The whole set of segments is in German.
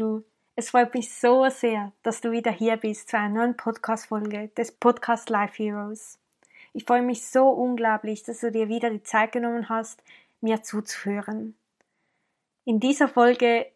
Du, es freut mich so sehr, dass du wieder hier bist zu einer neuen Podcast-Folge des Podcast Life Heroes. Ich freue mich so unglaublich, dass du dir wieder die Zeit genommen hast, mir zuzuhören. In dieser Folge,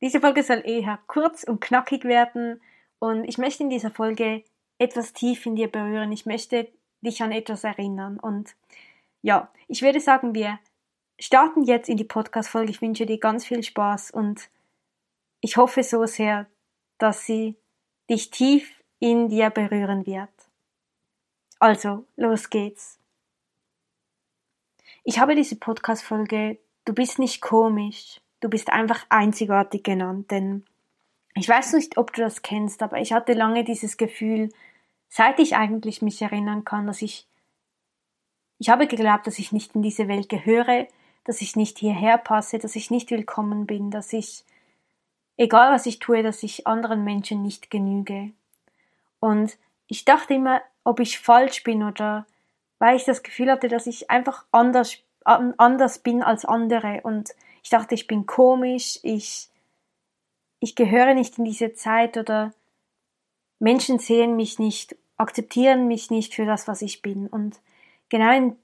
diese Folge soll eher kurz und knackig werden und ich möchte in dieser Folge etwas tief in dir berühren. Ich möchte dich an etwas erinnern und ja, ich würde sagen, wir starten jetzt in die Podcast-Folge. Ich wünsche dir ganz viel Spaß und ich hoffe so sehr, dass sie dich tief in dir berühren wird. Also, los geht's. Ich habe diese Podcast-Folge Du bist nicht komisch, du bist einfach einzigartig genannt, denn ich weiß nicht, ob du das kennst, aber ich hatte lange dieses Gefühl, seit ich eigentlich mich erinnern kann, dass ich, ich habe geglaubt, dass ich nicht in diese Welt gehöre, dass ich nicht hierher passe, dass ich nicht willkommen bin, dass ich egal was ich tue, dass ich anderen Menschen nicht genüge. Und ich dachte immer, ob ich falsch bin oder weil ich das Gefühl hatte, dass ich einfach anders, anders bin als andere und ich dachte, ich bin komisch, ich, ich gehöre nicht in diese Zeit oder Menschen sehen mich nicht, akzeptieren mich nicht für das, was ich bin. Und genau in,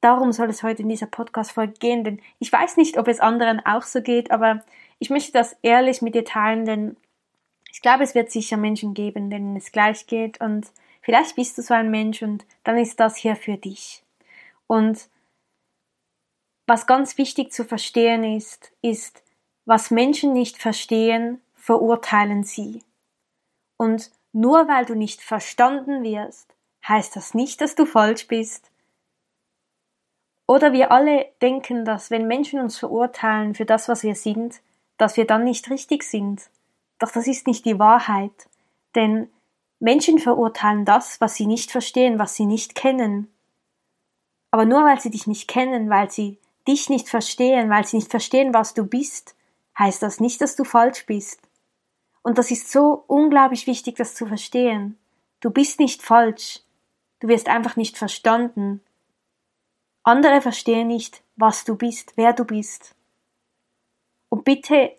darum soll es heute in dieser Podcast-Folge gehen, denn ich weiß nicht, ob es anderen auch so geht, aber ich möchte das ehrlich mit dir teilen, denn ich glaube, es wird sicher Menschen geben, denen es gleich geht und vielleicht bist du so ein Mensch und dann ist das hier für dich. Und was ganz wichtig zu verstehen ist, ist, was Menschen nicht verstehen, verurteilen sie. Und nur weil du nicht verstanden wirst, heißt das nicht, dass du falsch bist. Oder wir alle denken, dass wenn Menschen uns verurteilen für das, was wir sind, dass wir dann nicht richtig sind. Doch das ist nicht die Wahrheit, denn Menschen verurteilen das, was sie nicht verstehen, was sie nicht kennen. Aber nur weil sie dich nicht kennen, weil sie dich nicht verstehen, weil sie nicht verstehen, was du bist, heißt das nicht, dass du falsch bist. Und das ist so unglaublich wichtig, das zu verstehen. Du bist nicht falsch. Du wirst einfach nicht verstanden. Andere verstehen nicht, was du bist, wer du bist. Und bitte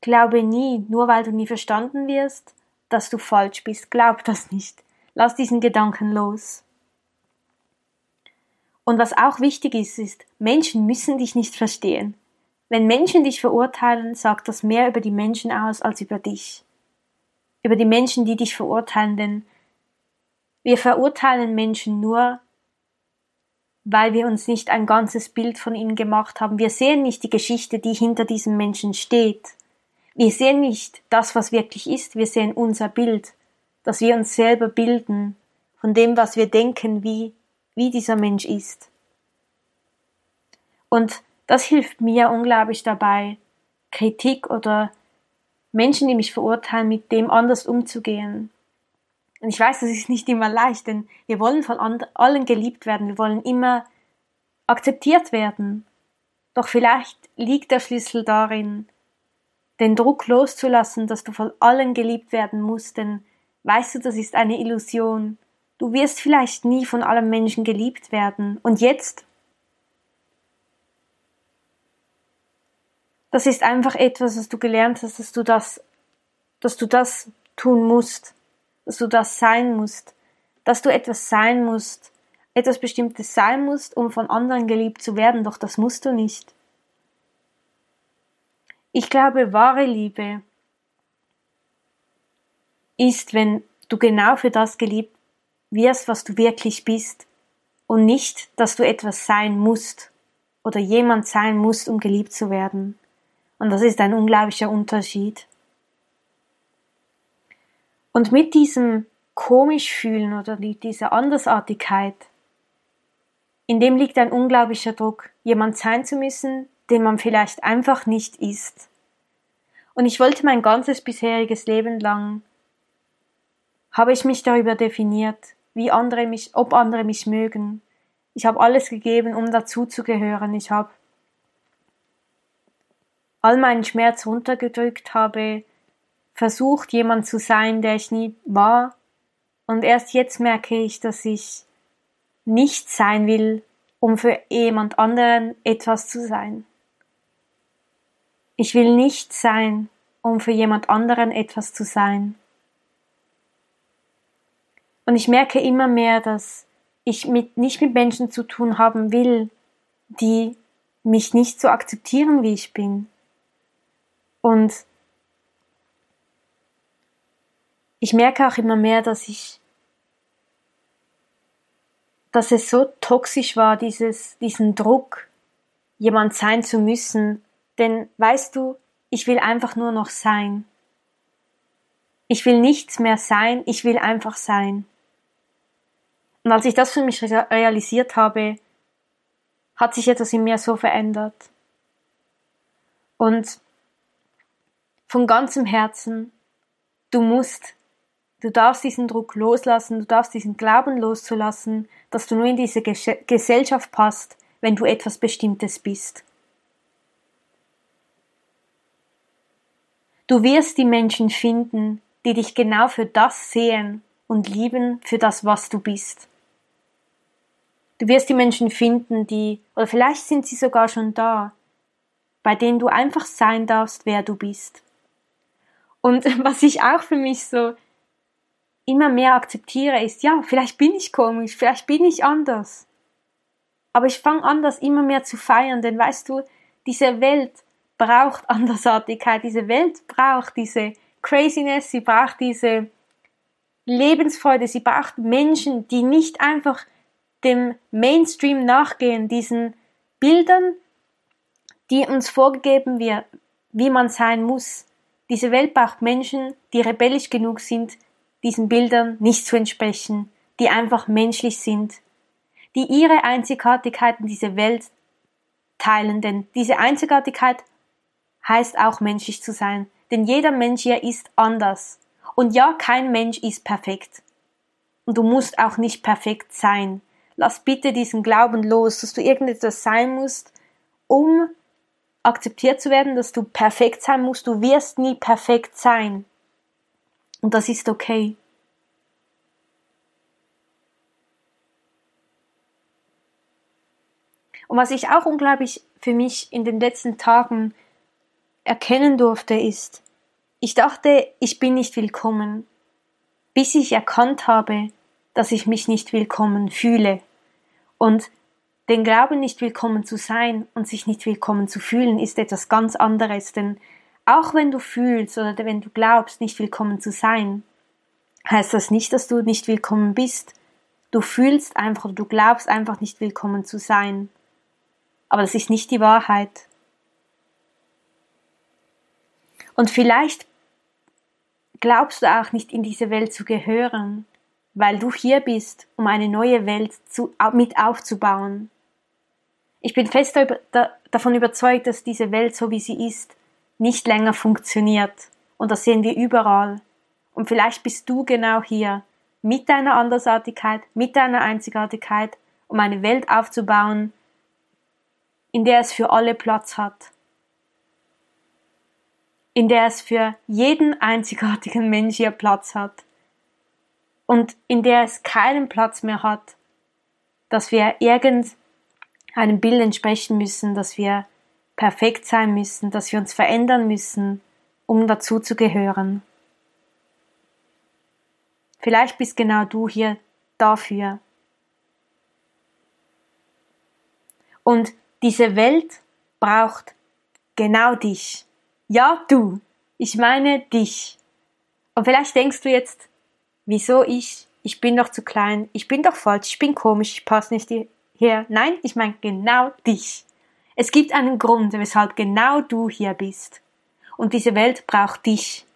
glaube nie, nur weil du nie verstanden wirst, dass du falsch bist. Glaub das nicht. Lass diesen Gedanken los. Und was auch wichtig ist, ist, Menschen müssen dich nicht verstehen. Wenn Menschen dich verurteilen, sagt das mehr über die Menschen aus als über dich. Über die Menschen, die dich verurteilen, denn wir verurteilen Menschen nur, weil wir uns nicht ein ganzes Bild von ihnen gemacht haben. Wir sehen nicht die Geschichte, die hinter diesem Menschen steht. Wir sehen nicht das, was wirklich ist, wir sehen unser Bild, das wir uns selber bilden, von dem, was wir denken, wie, wie dieser Mensch ist. Und das hilft mir unglaublich dabei, Kritik oder Menschen, die mich verurteilen, mit dem anders umzugehen. Und ich weiß, das ist nicht immer leicht, denn wir wollen von allen geliebt werden, wir wollen immer akzeptiert werden. Doch vielleicht liegt der Schlüssel darin, den Druck loszulassen, dass du von allen geliebt werden musst, denn weißt du, das ist eine Illusion. Du wirst vielleicht nie von allen Menschen geliebt werden. Und jetzt? Das ist einfach etwas, was du gelernt hast, dass du das, dass du das tun musst dass du das sein musst, dass du etwas sein musst, etwas Bestimmtes sein musst, um von anderen geliebt zu werden, doch das musst du nicht. Ich glaube, wahre Liebe ist, wenn du genau für das geliebt wirst, was du wirklich bist, und nicht, dass du etwas sein musst oder jemand sein musst, um geliebt zu werden. Und das ist ein unglaublicher Unterschied. Und mit diesem komisch fühlen oder dieser Andersartigkeit, in dem liegt ein unglaublicher Druck, jemand sein zu müssen, den man vielleicht einfach nicht ist. Und ich wollte mein ganzes bisheriges Leben lang, habe ich mich darüber definiert, wie andere mich, ob andere mich mögen. Ich habe alles gegeben, um dazuzugehören. Ich habe all meinen Schmerz runtergedrückt, habe versucht, jemand zu sein, der ich nie war. Und erst jetzt merke ich, dass ich nicht sein will, um für jemand anderen etwas zu sein. Ich will nicht sein, um für jemand anderen etwas zu sein. Und ich merke immer mehr, dass ich mit, nicht mit Menschen zu tun haben will, die mich nicht so akzeptieren, wie ich bin. Und ich merke auch immer mehr, dass ich, dass es so toxisch war, dieses, diesen Druck, jemand sein zu müssen. Denn weißt du, ich will einfach nur noch sein. Ich will nichts mehr sein, ich will einfach sein. Und als ich das für mich realisiert habe, hat sich etwas in mir so verändert. Und von ganzem Herzen, du musst Du darfst diesen Druck loslassen, du darfst diesen Glauben loszulassen, dass du nur in diese Gesellschaft passt, wenn du etwas Bestimmtes bist. Du wirst die Menschen finden, die dich genau für das sehen und lieben, für das, was du bist. Du wirst die Menschen finden, die, oder vielleicht sind sie sogar schon da, bei denen du einfach sein darfst, wer du bist. Und was ich auch für mich so immer mehr akzeptiere, ist, ja, vielleicht bin ich komisch, vielleicht bin ich anders. Aber ich fange an, das immer mehr zu feiern, denn weißt du, diese Welt braucht Andersartigkeit, diese Welt braucht diese Craziness, sie braucht diese Lebensfreude, sie braucht Menschen, die nicht einfach dem Mainstream nachgehen, diesen Bildern, die uns vorgegeben wird, wie man sein muss. Diese Welt braucht Menschen, die rebellisch genug sind, diesen Bildern nicht zu entsprechen, die einfach menschlich sind, die ihre Einzigartigkeit in diese Welt teilen, denn diese Einzigartigkeit heißt auch menschlich zu sein, denn jeder Mensch hier ist anders. Und ja, kein Mensch ist perfekt. Und du musst auch nicht perfekt sein. Lass bitte diesen Glauben los, dass du irgendetwas sein musst, um akzeptiert zu werden, dass du perfekt sein musst. Du wirst nie perfekt sein. Und das ist okay. Und was ich auch unglaublich für mich in den letzten Tagen erkennen durfte, ist, ich dachte, ich bin nicht willkommen, bis ich erkannt habe, dass ich mich nicht willkommen fühle. Und den Glauben, nicht willkommen zu sein und sich nicht willkommen zu fühlen, ist etwas ganz anderes, denn auch wenn du fühlst oder wenn du glaubst, nicht willkommen zu sein, heißt das nicht, dass du nicht willkommen bist. Du fühlst einfach oder du glaubst einfach nicht willkommen zu sein. Aber das ist nicht die Wahrheit. Und vielleicht glaubst du auch nicht in diese Welt zu gehören, weil du hier bist, um eine neue Welt zu, mit aufzubauen. Ich bin fest davon überzeugt, dass diese Welt, so wie sie ist, nicht länger funktioniert. Und das sehen wir überall. Und vielleicht bist du genau hier mit deiner Andersartigkeit, mit deiner Einzigartigkeit, um eine Welt aufzubauen, in der es für alle Platz hat. In der es für jeden einzigartigen Mensch hier Platz hat. Und in der es keinen Platz mehr hat, dass wir irgendeinem Bild entsprechen müssen, dass wir perfekt sein müssen, dass wir uns verändern müssen, um dazu zu gehören. Vielleicht bist genau du hier dafür. Und diese Welt braucht genau dich. Ja, du. Ich meine dich. Und vielleicht denkst du jetzt, wieso ich? Ich bin doch zu klein, ich bin doch falsch, ich bin komisch, ich passe nicht hier. Nein, ich meine genau dich. Es gibt einen Grund, weshalb genau du hier bist. Und diese Welt braucht dich.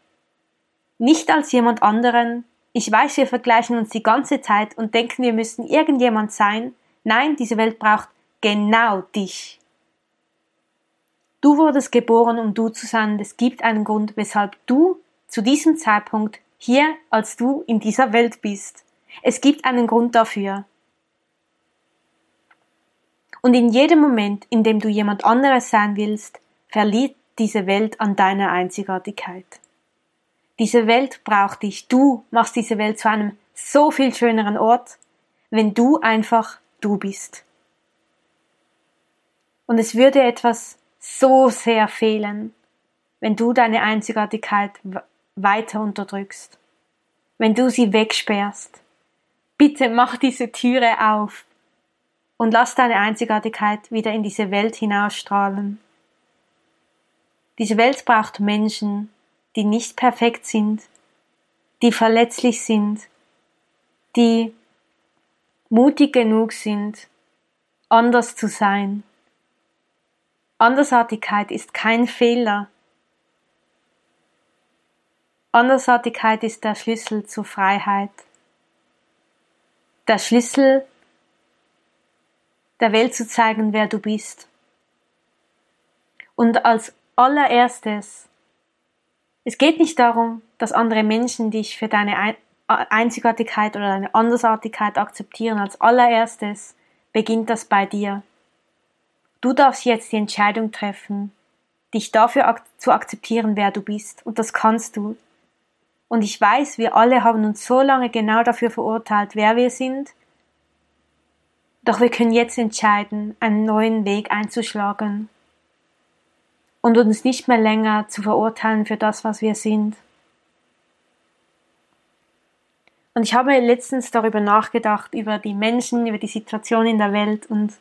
Nicht als jemand anderen. Ich weiß, wir vergleichen uns die ganze Zeit und denken, wir müssen irgendjemand sein. Nein, diese Welt braucht genau dich. Du wurdest geboren, um du zu sein, es gibt einen Grund, weshalb du zu diesem Zeitpunkt hier als du in dieser Welt bist. Es gibt einen Grund dafür. Und in jedem Moment, in dem du jemand anderes sein willst, verliert diese Welt an deiner Einzigartigkeit. Diese Welt braucht dich. Du machst diese Welt zu einem so viel schöneren Ort, wenn du einfach du bist. Und es würde etwas so sehr fehlen, wenn du deine Einzigartigkeit weiter unterdrückst, wenn du sie wegsperrst. Bitte mach diese Türe auf und lass deine Einzigartigkeit wieder in diese Welt hinausstrahlen. Diese Welt braucht Menschen, die nicht perfekt sind, die verletzlich sind, die mutig genug sind, anders zu sein. Andersartigkeit ist kein Fehler. Andersartigkeit ist der Schlüssel zur Freiheit. Der Schlüssel, der Welt zu zeigen, wer du bist. Und als allererstes, es geht nicht darum, dass andere Menschen dich für deine Einzigartigkeit oder deine Andersartigkeit akzeptieren. Als allererstes beginnt das bei dir. Du darfst jetzt die Entscheidung treffen, dich dafür ak zu akzeptieren, wer du bist. Und das kannst du. Und ich weiß, wir alle haben uns so lange genau dafür verurteilt, wer wir sind. Doch wir können jetzt entscheiden, einen neuen Weg einzuschlagen und uns nicht mehr länger zu verurteilen für das, was wir sind. Und ich habe letztens darüber nachgedacht, über die Menschen, über die Situation in der Welt und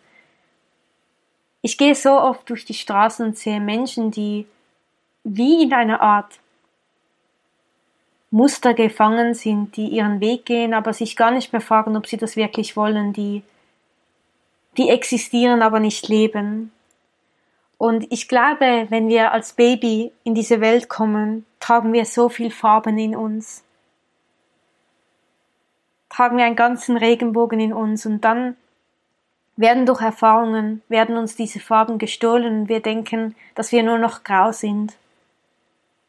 ich gehe so oft durch die Straßen und sehe Menschen, die wie in einer Art Muster gefangen sind, die ihren Weg gehen, aber sich gar nicht mehr fragen, ob sie das wirklich wollen, die, die existieren, aber nicht leben. Und ich glaube, wenn wir als Baby in diese Welt kommen, tragen wir so viel Farben in uns. Tragen wir einen ganzen Regenbogen in uns und dann werden durch Erfahrungen, werden uns diese Farben gestohlen und wir denken, dass wir nur noch grau sind.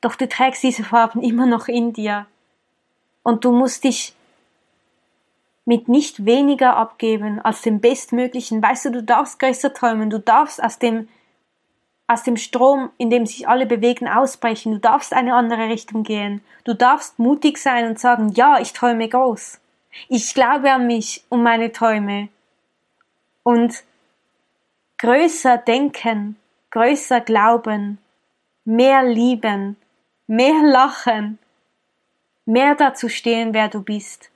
Doch du trägst diese Farben immer noch in dir. Und du musst dich mit nicht weniger abgeben als dem Bestmöglichen. Weißt du, du darfst größer träumen, du darfst aus dem, aus dem Strom, in dem sich alle bewegen, ausbrechen, du darfst eine andere Richtung gehen, du darfst mutig sein und sagen, ja, ich träume groß. Ich glaube an mich und meine Träume und größer denken, größer glauben, mehr lieben, mehr lachen, mehr dazu stehen, wer du bist,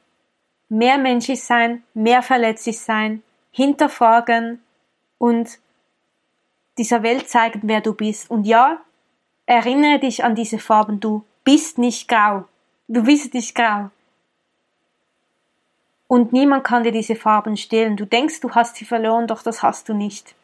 mehr menschlich sein, mehr verletzlich sein, hinterfragen und dieser Welt zeigen, wer du bist. Und ja, erinnere dich an diese Farben, du bist nicht grau, du bist nicht grau. Und niemand kann dir diese Farben stehlen. Du denkst, du hast sie verloren, doch das hast du nicht.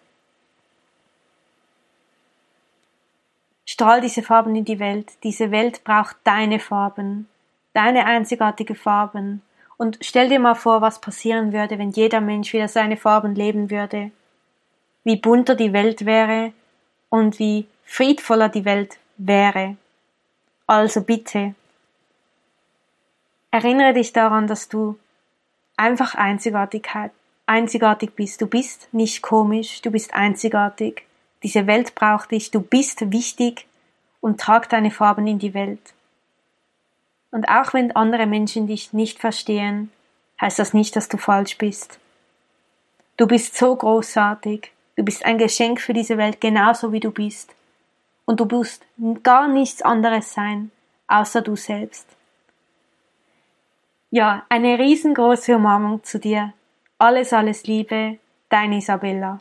Strahl diese Farben in die Welt. Diese Welt braucht deine Farben, deine einzigartige Farben. Und stell dir mal vor, was passieren würde, wenn jeder Mensch wieder seine Farben leben würde. Wie bunter die Welt wäre und wie friedvoller die Welt wäre. Also bitte, erinnere dich daran, dass du einfach Einzigartigkeit, einzigartig bist. Du bist nicht komisch, du bist einzigartig. Diese Welt braucht dich, du bist wichtig und trag deine Farben in die Welt. Und auch wenn andere Menschen dich nicht verstehen, heißt das nicht, dass du falsch bist. Du bist so großartig, du bist ein Geschenk für diese Welt genauso wie du bist. Und du musst gar nichts anderes sein, außer du selbst. Ja, eine riesengroße Umarmung zu dir. Alles, alles Liebe, deine Isabella.